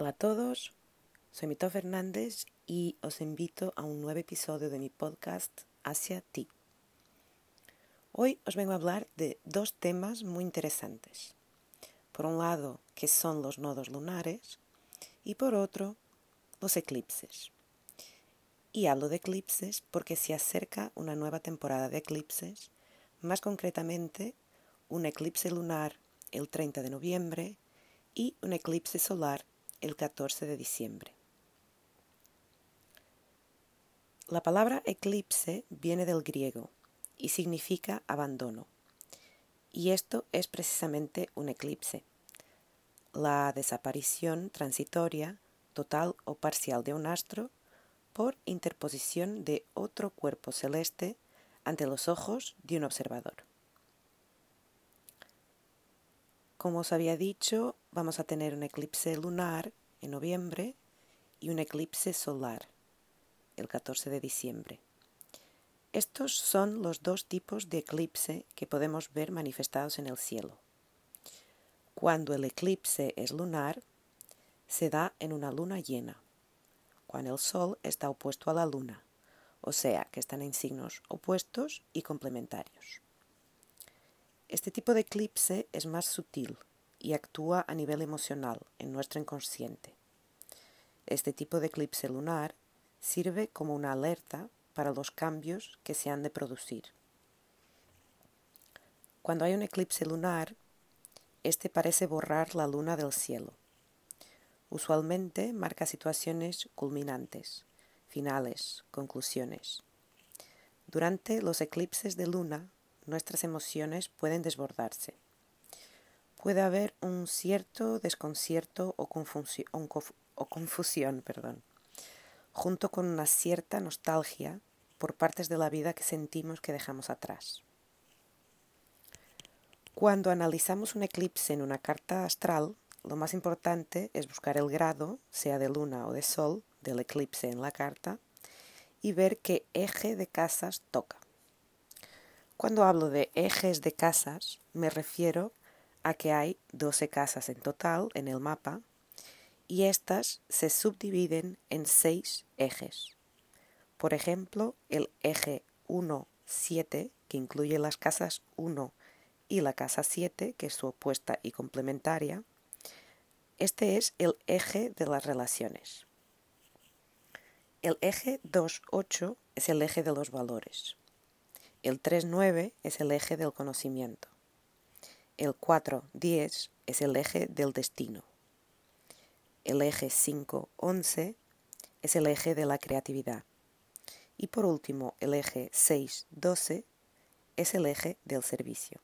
Hola a todos, soy Mito Fernández y os invito a un nuevo episodio de mi podcast Hacia ti. Hoy os vengo a hablar de dos temas muy interesantes. Por un lado, que son los nodos lunares y por otro, los eclipses. Y hablo de eclipses porque se acerca una nueva temporada de eclipses, más concretamente un eclipse lunar el 30 de noviembre y un eclipse solar el 14 de diciembre. La palabra eclipse viene del griego y significa abandono. Y esto es precisamente un eclipse, la desaparición transitoria, total o parcial de un astro por interposición de otro cuerpo celeste ante los ojos de un observador. Como os había dicho, vamos a tener un eclipse lunar en noviembre y un eclipse solar el 14 de diciembre. Estos son los dos tipos de eclipse que podemos ver manifestados en el cielo. Cuando el eclipse es lunar, se da en una luna llena, cuando el Sol está opuesto a la luna, o sea que están en signos opuestos y complementarios. Este tipo de eclipse es más sutil y actúa a nivel emocional en nuestro inconsciente. Este tipo de eclipse lunar sirve como una alerta para los cambios que se han de producir. Cuando hay un eclipse lunar, este parece borrar la luna del cielo. Usualmente marca situaciones culminantes, finales, conclusiones. Durante los eclipses de luna nuestras emociones pueden desbordarse. Puede haber un cierto desconcierto o, confusión, perdón, junto con una cierta nostalgia por partes de la vida que sentimos que dejamos atrás. Cuando analizamos un eclipse en una carta astral, lo más importante es buscar el grado, sea de luna o de sol, del eclipse en la carta y ver qué eje de casas toca. Cuando hablo de ejes de casas, me refiero a que hay 12 casas en total en el mapa y estas se subdividen en seis ejes. Por ejemplo, el eje 1-7, que incluye las casas 1 y la casa 7, que es su opuesta y complementaria, este es el eje de las relaciones. El eje 2-8 es el eje de los valores. El 3-9 es el eje del conocimiento. El 4-10 es el eje del destino. El eje 5-11 es el eje de la creatividad. Y por último, el eje 6-12 es el eje del servicio.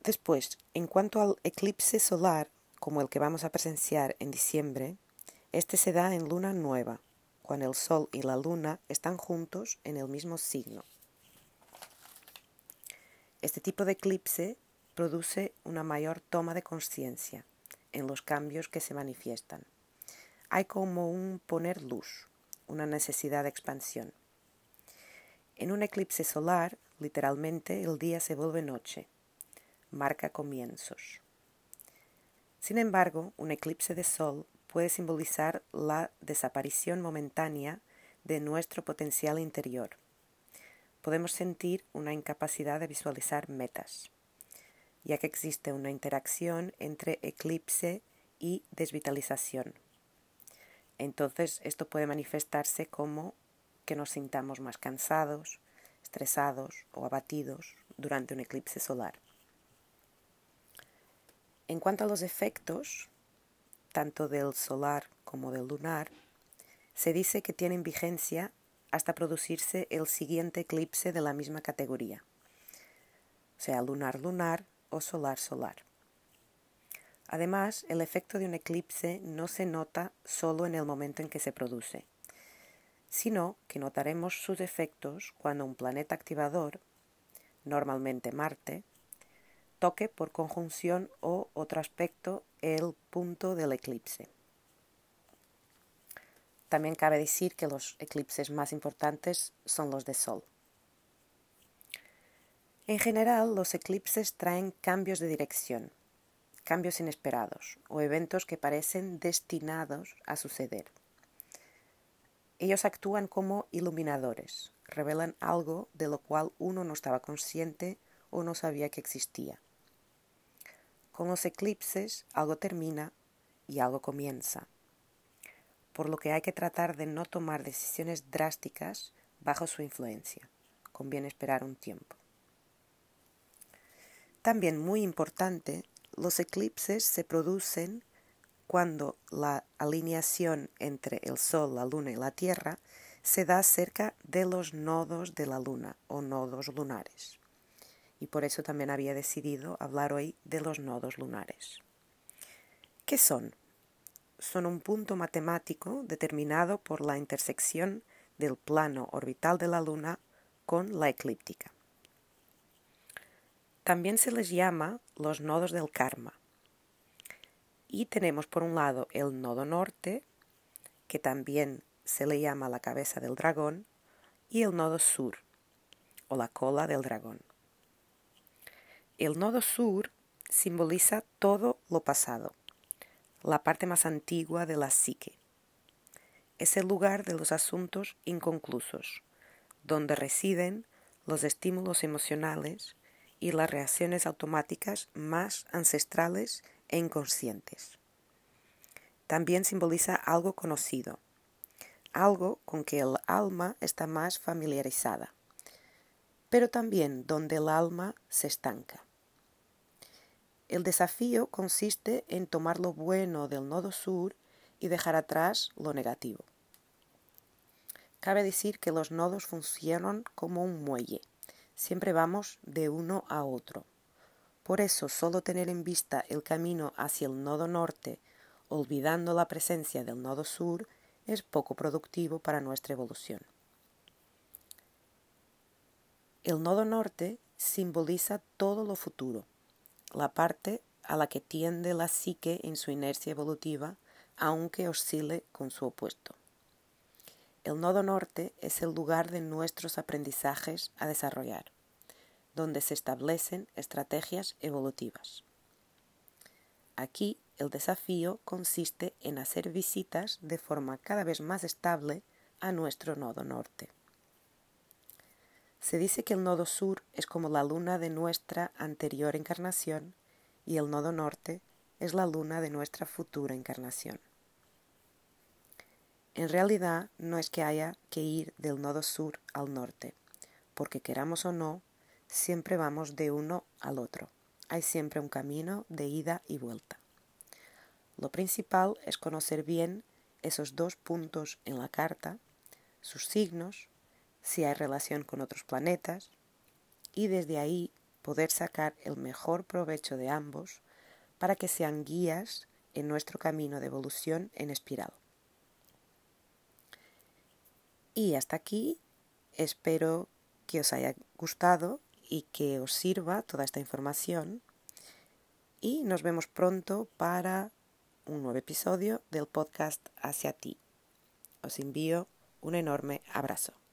Después, en cuanto al eclipse solar, como el que vamos a presenciar en diciembre, este se da en luna nueva, cuando el Sol y la Luna están juntos en el mismo signo. Este tipo de eclipse produce una mayor toma de conciencia en los cambios que se manifiestan. Hay como un poner luz, una necesidad de expansión. En un eclipse solar, literalmente, el día se vuelve noche, marca comienzos. Sin embargo, un eclipse de sol puede simbolizar la desaparición momentánea de nuestro potencial interior. Podemos sentir una incapacidad de visualizar metas, ya que existe una interacción entre eclipse y desvitalización. Entonces esto puede manifestarse como que nos sintamos más cansados, estresados o abatidos durante un eclipse solar. En cuanto a los efectos, tanto del solar como del lunar, se dice que tienen vigencia hasta producirse el siguiente eclipse de la misma categoría, sea lunar-lunar o solar-solar. Además, el efecto de un eclipse no se nota solo en el momento en que se produce, sino que notaremos sus efectos cuando un planeta activador, normalmente Marte, toque por conjunción o otro aspecto el punto del eclipse. También cabe decir que los eclipses más importantes son los de Sol. En general, los eclipses traen cambios de dirección, cambios inesperados o eventos que parecen destinados a suceder. Ellos actúan como iluminadores, revelan algo de lo cual uno no estaba consciente o no sabía que existía. Con los eclipses algo termina y algo comienza, por lo que hay que tratar de no tomar decisiones drásticas bajo su influencia. Conviene esperar un tiempo. También muy importante, los eclipses se producen cuando la alineación entre el Sol, la Luna y la Tierra se da cerca de los nodos de la Luna o nodos lunares. Y por eso también había decidido hablar hoy de los nodos lunares. ¿Qué son? Son un punto matemático determinado por la intersección del plano orbital de la Luna con la eclíptica. También se les llama los nodos del karma. Y tenemos por un lado el nodo norte, que también se le llama la cabeza del dragón, y el nodo sur, o la cola del dragón. El nodo sur simboliza todo lo pasado, la parte más antigua de la psique. Es el lugar de los asuntos inconclusos, donde residen los estímulos emocionales y las reacciones automáticas más ancestrales e inconscientes. También simboliza algo conocido, algo con que el alma está más familiarizada, pero también donde el alma se estanca. El desafío consiste en tomar lo bueno del nodo sur y dejar atrás lo negativo. Cabe decir que los nodos funcionan como un muelle siempre vamos de uno a otro. Por eso solo tener en vista el camino hacia el nodo norte, olvidando la presencia del nodo sur, es poco productivo para nuestra evolución. El nodo norte simboliza todo lo futuro, la parte a la que tiende la psique en su inercia evolutiva, aunque oscile con su opuesto. El nodo norte es el lugar de nuestros aprendizajes a desarrollar, donde se establecen estrategias evolutivas. Aquí el desafío consiste en hacer visitas de forma cada vez más estable a nuestro nodo norte. Se dice que el nodo sur es como la luna de nuestra anterior encarnación y el nodo norte es la luna de nuestra futura encarnación. En realidad no es que haya que ir del nodo sur al norte, porque queramos o no, siempre vamos de uno al otro. Hay siempre un camino de ida y vuelta. Lo principal es conocer bien esos dos puntos en la carta, sus signos, si hay relación con otros planetas, y desde ahí poder sacar el mejor provecho de ambos para que sean guías en nuestro camino de evolución en espiral. Y hasta aquí espero que os haya gustado y que os sirva toda esta información. Y nos vemos pronto para un nuevo episodio del podcast Hacia ti. Os envío un enorme abrazo.